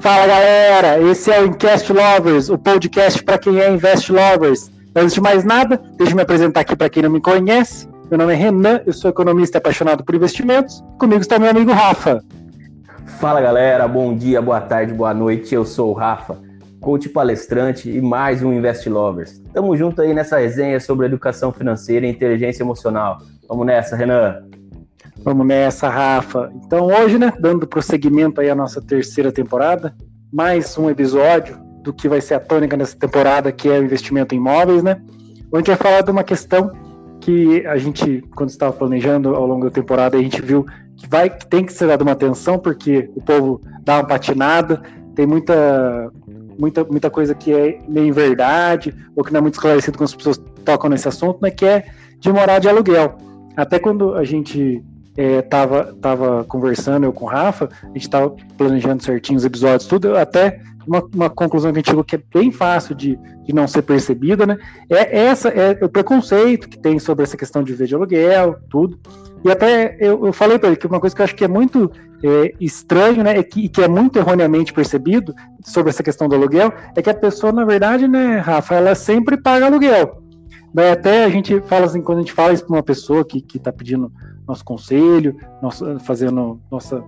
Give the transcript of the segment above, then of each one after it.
Fala galera, esse é o Invest Lovers, o podcast para quem é Invest Lovers. Antes de mais nada, deixa eu me apresentar aqui para quem não me conhece. Meu nome é Renan, eu sou economista apaixonado por investimentos. Comigo está meu amigo Rafa. Fala galera, bom dia, boa tarde, boa noite. Eu sou o Rafa, coach palestrante e mais um Invest Lovers. Tamo junto aí nessa resenha sobre educação financeira e inteligência emocional. Vamos nessa, Renan. Vamos nessa, Rafa. Então, hoje, né, dando prosseguimento aí à nossa terceira temporada, mais um episódio do que vai ser a tônica dessa temporada, que é o investimento em imóveis, né? Onde a gente vai falar de uma questão que a gente, quando estava planejando ao longo da temporada, a gente viu que vai que tem que ser dada uma atenção, porque o povo dá uma patinada, tem muita, muita, muita coisa que é meio verdade, ou que não é muito esclarecido quando as pessoas tocam nesse assunto, né? Que é de morar de aluguel. Até quando a gente é, tava, tava conversando eu com o Rafa, a gente tava planejando certinho os episódios, tudo, até uma, uma conclusão que a gente chegou que é bem fácil de, de não ser percebida, né? É essa é o preconceito que tem sobre essa questão de ver de aluguel, tudo. E até eu, eu falei para ele que uma coisa que eu acho que é muito é, estranho, né, é que, que é muito erroneamente percebido sobre essa questão do aluguel, é que a pessoa, na verdade, né, Rafa, ela sempre paga aluguel. Até a gente fala assim, quando a gente fala isso para uma pessoa que está pedindo nosso conselho, nosso, fazendo nossa,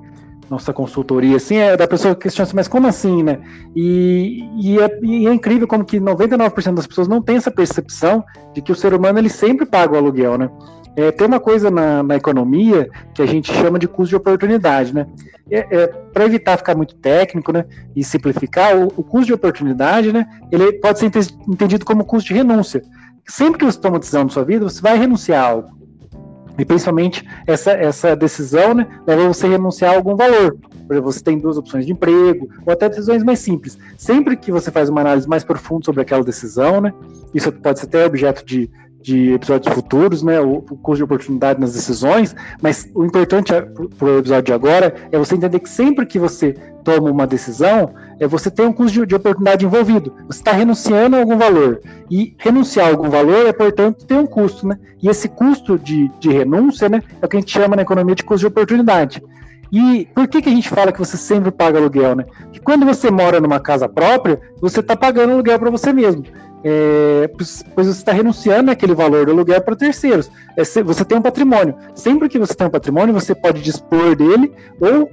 nossa consultoria, assim, é da pessoa que questiona assim, mas como assim, né? E, e, é, e é incrível como que 99% das pessoas não tem essa percepção de que o ser humano ele sempre paga o aluguel, né? É, tem uma coisa na, na, economia que a gente chama de custo de oportunidade, né? É, é, Para evitar ficar muito técnico, né, e simplificar, o, o, custo de oportunidade, né, ele pode ser entendido como custo de renúncia. Sempre que você toma decisão na sua vida, você vai renunciar a algo. E principalmente essa, essa decisão né, leva você a renunciar a algum valor. Por exemplo, você tem duas opções de emprego, ou até decisões mais simples. Sempre que você faz uma análise mais profunda sobre aquela decisão, né, isso pode ser até objeto de, de episódios futuros, né, o, o custo de oportunidade nas decisões, mas o importante para o episódio de agora é você entender que sempre que você toma uma decisão, é você tem um custo de, de oportunidade envolvido. Você está renunciando a algum valor. E renunciar a algum valor é, portanto, ter um custo, né? E esse custo de, de renúncia, né, é o que a gente chama na economia de custo de oportunidade. E por que, que a gente fala que você sempre paga aluguel, né? Que quando você mora numa casa própria, você está pagando aluguel para você mesmo. É, pois você está renunciando aquele valor do aluguel para terceiros. É, você tem um patrimônio. Sempre que você tem um patrimônio, você pode dispor dele ou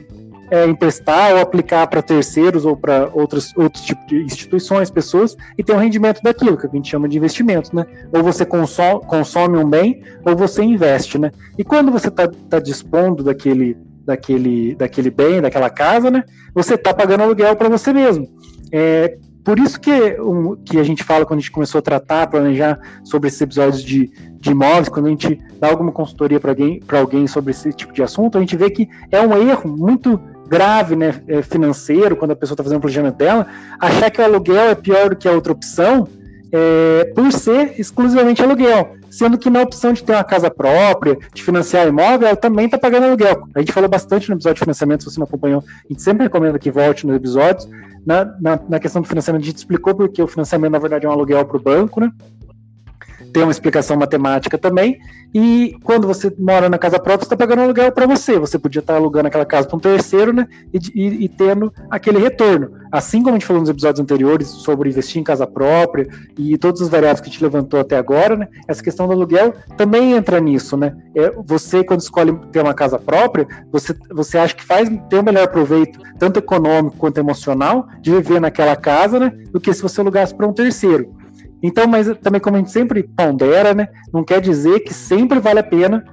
é, emprestar ou aplicar para terceiros ou para outros, outros tipos de instituições, pessoas, e ter um rendimento daquilo, que a gente chama de investimento, né? Ou você consome, consome um bem, ou você investe, né? E quando você está tá dispondo daquele, daquele, daquele bem, daquela casa, né? Você está pagando aluguel para você mesmo. É, por isso que, um, que a gente fala quando a gente começou a tratar, planejar sobre esses episódios de, de imóveis, quando a gente dá alguma consultoria para alguém, alguém sobre esse tipo de assunto, a gente vê que é um erro muito grave né, é, financeiro, quando a pessoa está fazendo o planejamento dela, achar que o aluguel é pior do que a outra opção, é, por ser exclusivamente aluguel. Sendo que na opção de ter uma casa própria, de financiar imóvel, ela também está pagando aluguel. A gente falou bastante no episódio de financiamento, se você não acompanhou, a gente sempre recomenda que volte nos episódios. Na, na, na questão do financiamento, a gente explicou porque o financiamento, na verdade, é um aluguel para o banco, né? Tem uma explicação matemática também. E quando você mora na casa própria, você está pagando aluguel para você. Você podia estar tá alugando aquela casa para um terceiro, né? E, e, e, tendo aquele retorno. Assim como a gente falou nos episódios anteriores sobre investir em casa própria e todos os variáveis que a gente levantou até agora, né? Essa questão do aluguel também entra nisso, né? É, você, quando escolhe ter uma casa própria, você, você acha que faz ter o um melhor proveito, tanto econômico quanto emocional, de viver naquela casa, né? Do que se você alugasse para um terceiro. Então, mas também como a gente sempre pondera, né, não quer dizer que sempre vale a pena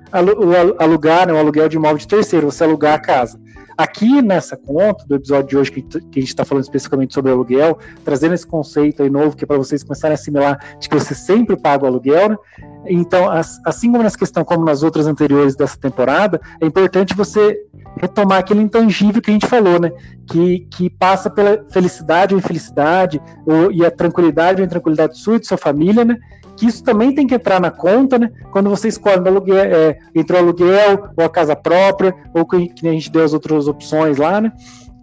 alugar, né, o aluguel de imóvel de terceiro, você alugar a casa. Aqui nessa conta do episódio de hoje, que a gente está falando especificamente sobre aluguel, trazendo esse conceito aí novo, que é para vocês começarem a assimilar de que você sempre paga o aluguel, né? Então, assim como nessa questão, como nas outras anteriores dessa temporada, é importante você retomar aquele intangível que a gente falou, né? Que, que passa pela felicidade ou infelicidade, ou, e a tranquilidade ou intranquilidade sua e de sua família, né? Que isso também tem que entrar na conta, né? Quando você escolhe aluguel, é, entre o aluguel ou a casa própria, ou que, que a gente deu as outras opções lá, né?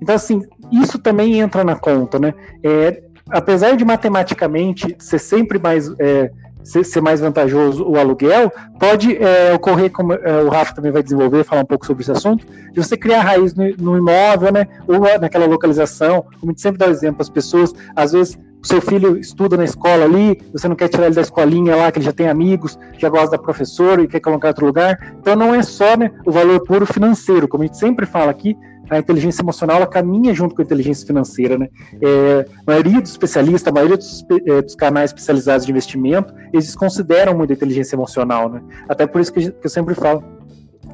Então, assim, isso também entra na conta, né? É, apesar de matematicamente ser sempre mais é, ser, mais vantajoso o aluguel, pode é, ocorrer, como é, o Rafa também vai desenvolver, falar um pouco sobre esse assunto, de você criar raiz no, no imóvel, né, ou naquela localização, como a gente sempre dá o exemplo, as pessoas, às vezes, o seu filho estuda na escola ali, você não quer tirar ele da escolinha lá, que ele já tem amigos, já gosta da professora e quer colocar em outro lugar. Então não é só né, o valor puro financeiro, como a gente sempre fala aqui, a inteligência emocional ela caminha junto com a inteligência financeira, né? É, a maioria dos especialistas, a maioria dos, é, dos, canais especializados de investimento, eles consideram muito a inteligência emocional, né? Até por isso que, que eu sempre falo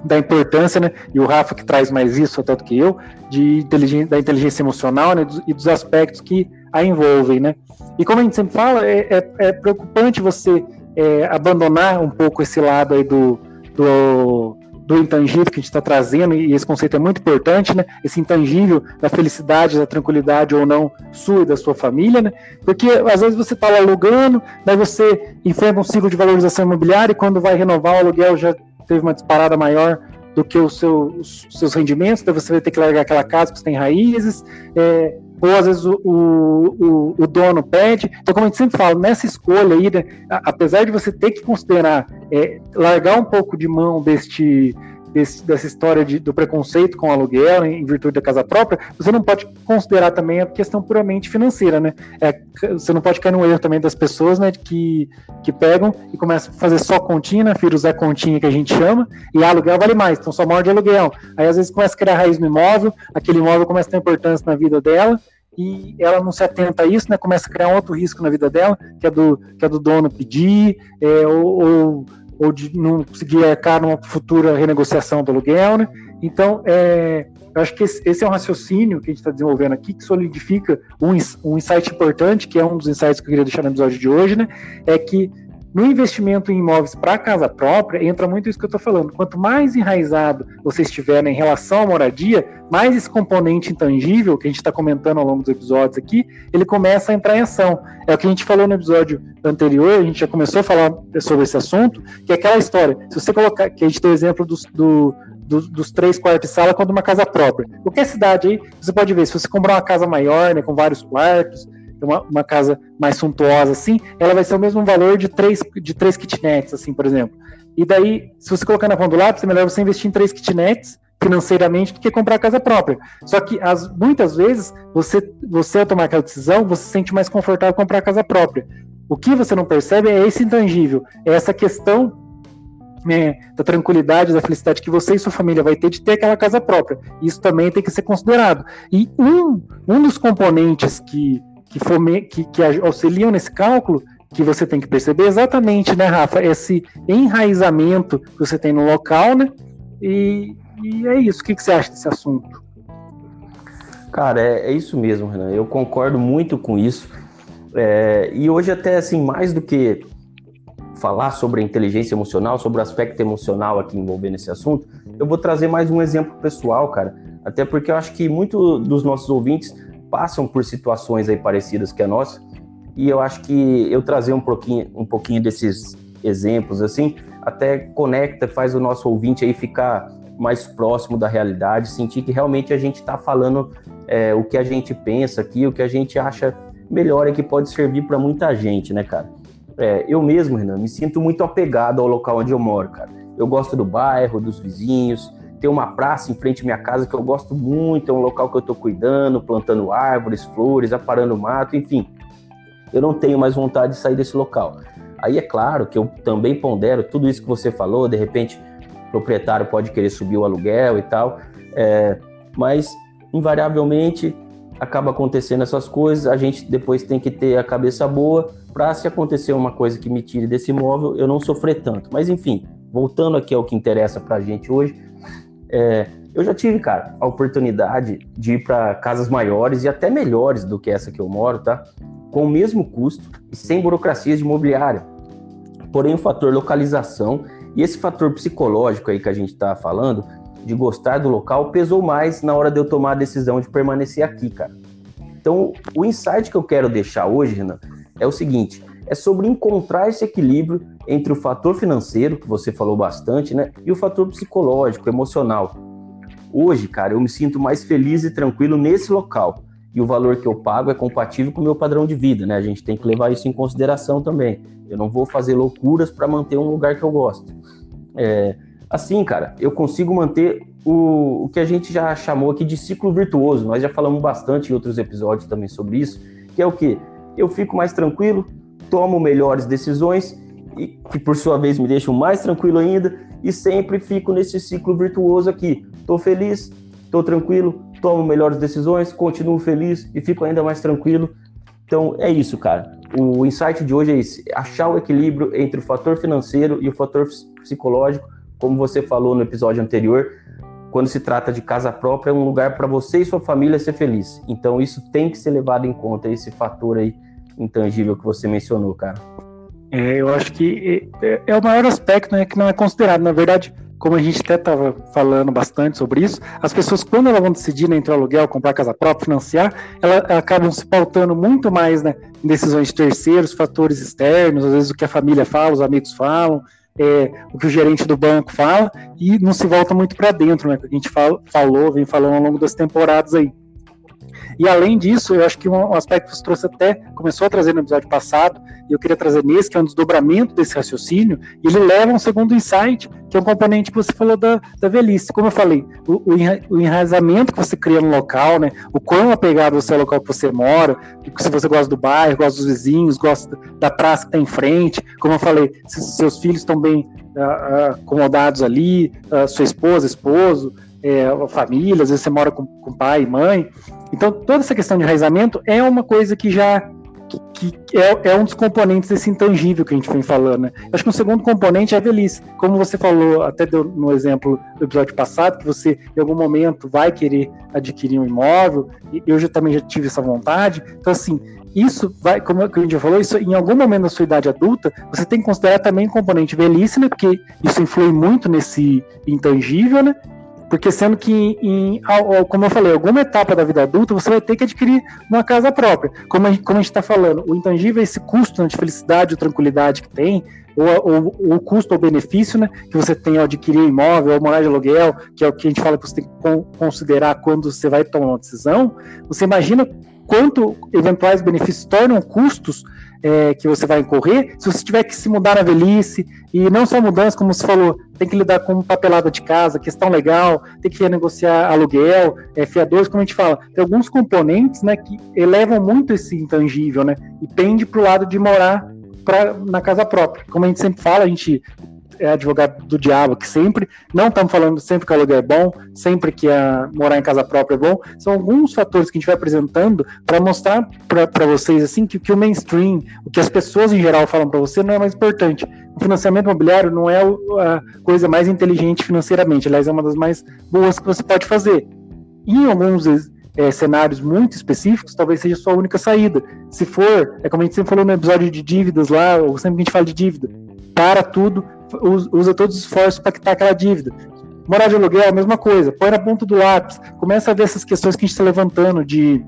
da importância, né? E o Rafa que traz mais isso até do que eu, de inteligência, da inteligência emocional, né? e dos aspectos que a envolvem, né? E como a gente sempre fala, é, é, é preocupante você é, abandonar um pouco esse lado aí do, do do intangível que a gente está trazendo, e esse conceito é muito importante, né? Esse intangível da felicidade, da tranquilidade ou não sua e da sua família, né? Porque às vezes você está lá alugando, daí você enfrenta um ciclo de valorização imobiliária e quando vai renovar o aluguel já teve uma disparada maior do que os seus, os seus rendimentos, daí você vai ter que largar aquela casa que você tem raízes, é, ou às vezes o, o, o, dono pede. Então, como a gente sempre fala, nessa escolha aí, né, apesar de você ter que considerar é, largar um pouco de mão deste, desse, dessa história de, do preconceito com o aluguel em virtude da casa própria, você não pode considerar também a questão puramente financeira, né? É, você não pode cair no erro também das pessoas, né, que, que pegam e começam a fazer só continha, né, filhos é continha que a gente chama, e aluguel vale mais, então só morde aluguel. Aí às vezes começa a criar raiz no imóvel, aquele imóvel começa a ter importância na vida dela, e ela não se atenta a isso, né? Começa a criar um outro risco na vida dela, que é do, que é do dono pedir, é, ou, ou, ou, de não conseguir arcar numa futura renegociação do aluguel, né? Então, é, eu acho que esse, é um raciocínio que a gente está desenvolvendo aqui, que solidifica um, um insight importante, que é um dos insights que eu queria deixar no episódio de hoje, né? É que no investimento em imóveis para casa própria, entra muito isso que eu estou falando. Quanto mais enraizado você estiver né, em relação à moradia, mais esse componente intangível que a gente está comentando ao longo dos episódios aqui, ele começa a entrar em ação. É o que a gente falou no episódio anterior, a gente já começou a falar sobre esse assunto, que é aquela história. Se você colocar, que a gente tem o exemplo dos, do, do, dos três quartos de sala quanto uma casa própria. Qualquer cidade aí, você pode ver, se você comprar uma casa maior, né, com vários quartos, uma, uma casa mais suntuosa assim, ela vai ser o mesmo valor de três, de três kitnets, assim, por exemplo. E daí, se você colocar na ponta do lápis, é melhor você investir em três kitnets financeiramente do que comprar a casa própria. Só que as, muitas vezes, você, você ao tomar aquela decisão, você se sente mais confortável comprar a casa própria. O que você não percebe é esse intangível, é essa questão né, da tranquilidade, da felicidade que você e sua família vai ter de ter aquela casa própria. Isso também tem que ser considerado. E um, um dos componentes que que, fome, que, que auxiliam nesse cálculo que você tem que perceber exatamente, né, Rafa, esse enraizamento que você tem no local, né? E, e é isso. O que, que você acha desse assunto? Cara, é, é isso mesmo, Renan. Eu concordo muito com isso. É, e hoje, até assim, mais do que falar sobre a inteligência emocional, sobre o aspecto emocional aqui envolvendo esse assunto, eu vou trazer mais um exemplo pessoal, cara. Até porque eu acho que muito dos nossos ouvintes passam por situações aí parecidas que a nossa, e eu acho que eu trazer um pouquinho, um pouquinho desses exemplos assim, até conecta, faz o nosso ouvinte aí ficar mais próximo da realidade, sentir que realmente a gente está falando é, o que a gente pensa aqui, o que a gente acha melhor e que pode servir para muita gente, né, cara? É, eu mesmo, Renan, me sinto muito apegado ao local onde eu moro, cara. Eu gosto do bairro, dos vizinhos, tem uma praça em frente à minha casa que eu gosto muito, é um local que eu estou cuidando, plantando árvores, flores, aparando mato, enfim. Eu não tenho mais vontade de sair desse local. Aí é claro que eu também pondero tudo isso que você falou, de repente o proprietário pode querer subir o aluguel e tal, é, mas invariavelmente acaba acontecendo essas coisas, a gente depois tem que ter a cabeça boa para se acontecer uma coisa que me tire desse imóvel, eu não sofrer tanto. Mas enfim, voltando aqui ao que interessa para a gente hoje, é, eu já tive, cara, a oportunidade de ir para casas maiores e até melhores do que essa que eu moro, tá? Com o mesmo custo e sem burocracias de imobiliária. Porém, o fator localização e esse fator psicológico aí que a gente está falando, de gostar do local, pesou mais na hora de eu tomar a decisão de permanecer aqui, cara. Então, o insight que eu quero deixar hoje, Renan, é o seguinte: é sobre encontrar esse equilíbrio entre o fator financeiro, que você falou bastante, né, e o fator psicológico, emocional. Hoje, cara, eu me sinto mais feliz e tranquilo nesse local. e o valor que eu pago é compatível com o meu padrão de vida, né? A gente tem que levar isso em consideração também. Eu não vou fazer loucuras para manter um lugar que eu gosto. É, assim, cara, eu consigo manter o, o que a gente já chamou aqui de ciclo virtuoso. Nós já falamos bastante em outros episódios também sobre isso, que é o que? Eu fico mais tranquilo, tomo melhores decisões e que por sua vez me deixam mais tranquilo ainda e sempre fico nesse ciclo virtuoso aqui. Tô feliz, tô tranquilo, tomo melhores decisões, continuo feliz e fico ainda mais tranquilo. Então é isso, cara. O insight de hoje é esse: achar o equilíbrio entre o fator financeiro e o fator psicológico, como você falou no episódio anterior. Quando se trata de casa própria, é um lugar para você e sua família ser feliz. Então isso tem que ser levado em conta esse fator aí intangível que você mencionou, cara. É, eu acho que é, é o maior aspecto né, que não é considerado. Na verdade, como a gente até estava falando bastante sobre isso, as pessoas, quando elas vão decidir né, entre aluguel, comprar casa própria, financiar, elas acabam se pautando muito mais né, em decisões de terceiros, fatores externos, às vezes o que a família fala, os amigos falam, é, o que o gerente do banco fala, e não se volta muito para dentro, né, que a gente fala, falou, vem falando ao longo das temporadas aí. E além disso, eu acho que um aspecto que você trouxe até, começou a trazer no episódio passado, e eu queria trazer nesse, que é um desdobramento desse raciocínio, ele leva um segundo insight, que é um componente que você falou da, da velhice. Como eu falei, o, o enraizamento que você cria no local, né, o quão apegado você é ao local que você mora, se você gosta do bairro, gosta dos vizinhos, gosta da praça que está em frente, como eu falei, se seus filhos estão bem uh, acomodados ali, uh, sua esposa, esposo, é, família, às vezes você mora com, com pai e mãe. Então, toda essa questão de enraizamento é uma coisa que já que, que é, é, um dos componentes desse intangível que a gente vem falando. Né? Acho que um segundo componente é a velhice. Como você falou, até deu no exemplo do episódio passado, que você em algum momento vai querer adquirir um imóvel, e eu já, também já tive essa vontade. Então, assim, isso vai, como a gente já falou, isso em algum momento da sua idade adulta, você tem que considerar também o componente velhice, né? Porque isso influi muito nesse intangível, né? Porque sendo que, em, como eu falei, alguma etapa da vida adulta, você vai ter que adquirir uma casa própria. Como a, como a gente está falando, o intangível é esse custo né, de felicidade ou tranquilidade que tem, ou, ou, o custo ou benefício né, que você tem ao adquirir um imóvel, ou morar de aluguel, que é o que a gente fala que você tem que considerar quando você vai tomar uma decisão. Você imagina quanto eventuais benefícios tornam custos é, que você vai incorrer, se você tiver que se mudar na velhice, e não só mudança, como você falou, tem que lidar com papelada de casa, questão legal, tem que renegociar aluguel, é, fiadores, como a gente fala, tem alguns componentes né, que elevam muito esse intangível, né, e pende para o lado de morar pra, na casa própria. Como a gente sempre fala, a gente é advogado do diabo, que sempre, não estamos falando sempre que o aluguel é bom, sempre que a, morar em casa própria é bom, são alguns fatores que a gente vai apresentando para mostrar para vocês assim que, que o mainstream, o que as pessoas em geral falam para você não é mais importante. O financiamento imobiliário não é a coisa mais inteligente financeiramente, aliás, é uma das mais boas que você pode fazer. Em alguns é, cenários muito específicos, talvez seja a sua única saída. Se for, é como a gente sempre falou no episódio de dívidas lá, ou sempre que a gente fala de dívida, para tudo, usa todos os esforços para quitar aquela dívida. Morar de aluguel é a mesma coisa, põe na ponta do lápis, começa a ver essas questões que a gente está levantando de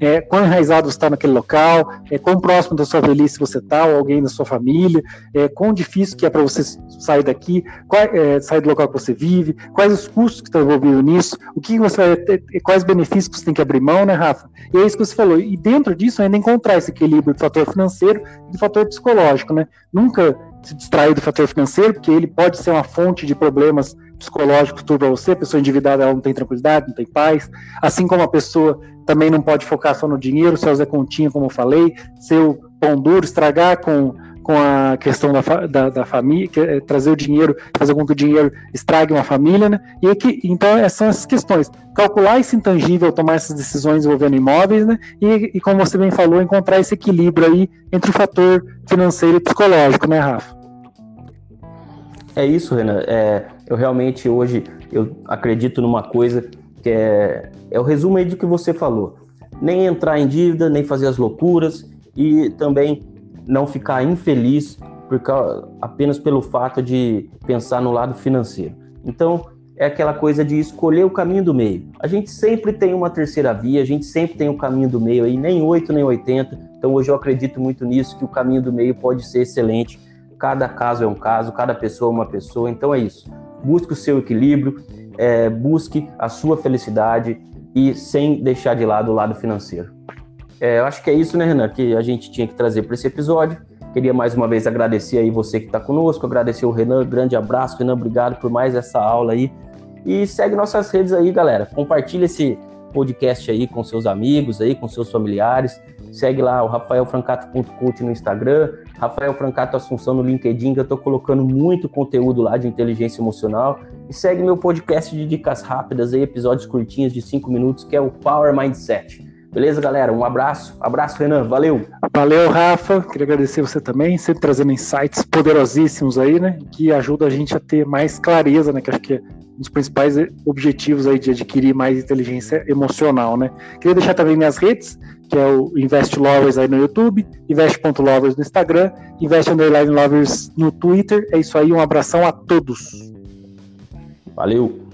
é, quão enraizado você está naquele local, é, quão próximo da sua velhice você está, ou alguém da sua família, é, quão difícil que é para você sair daqui, qual, é, sair do local que você vive, quais os custos que estão envolvidos nisso, o que você vai ter, quais benefícios que você tem que abrir mão, né, Rafa? E é isso que você falou. E dentro disso, ainda encontrar esse equilíbrio do fator financeiro e do fator psicológico, né? Nunca se distrair do fator financeiro, porque ele pode ser uma fonte de problemas psicológicos para você. A pessoa endividada ela não tem tranquilidade, não tem paz. Assim como a pessoa também não pode focar só no dinheiro, seu Zé Continha, como eu falei, seu pão duro, estragar com, com a questão da, da, da família, é trazer o dinheiro, fazer com que o dinheiro estrague uma família, né? E que, então, são essas questões. Calcular esse intangível, tomar essas decisões envolvendo imóveis, né? E, e como você bem falou, encontrar esse equilíbrio aí entre o fator financeiro e psicológico, né, Rafa? É isso, Renan. É, eu realmente hoje eu acredito numa coisa que é, é o resumo aí do que você falou. Nem entrar em dívida, nem fazer as loucuras e também não ficar infeliz por causa, apenas pelo fato de pensar no lado financeiro. Então, é aquela coisa de escolher o caminho do meio. A gente sempre tem uma terceira via, a gente sempre tem um caminho do meio aí, nem 8 nem 80. Então hoje eu acredito muito nisso, que o caminho do meio pode ser excelente Cada caso é um caso, cada pessoa é uma pessoa. Então é isso. Busque o seu equilíbrio, é, busque a sua felicidade e sem deixar de lado o lado financeiro. É, eu acho que é isso, né, Renan, que a gente tinha que trazer para esse episódio. Queria mais uma vez agradecer aí você que está conosco, agradecer o Renan, grande abraço, Renan, obrigado por mais essa aula aí. E segue nossas redes aí, galera. Compartilha esse podcast aí com seus amigos aí, com seus familiares. Segue lá o rafaelfrancato.cult no Instagram, Rafael Francato Assunção no LinkedIn, eu estou colocando muito conteúdo lá de inteligência emocional. E segue meu podcast de dicas rápidas aí, episódios curtinhos de 5 minutos, que é o Power Mindset. Beleza, galera? Um abraço. Abraço, Renan. Valeu. Valeu, Rafa. Queria agradecer você também, sempre trazendo insights poderosíssimos aí, né? Que ajuda a gente a ter mais clareza, né? Que acho que dos principais objetivos aí de adquirir mais inteligência emocional, né? Queria deixar também minhas redes, que é o Invest Lovers aí no YouTube, Invest.lovers no Instagram, Invest Underline Lovers no Twitter. É isso aí, um abração a todos. Valeu.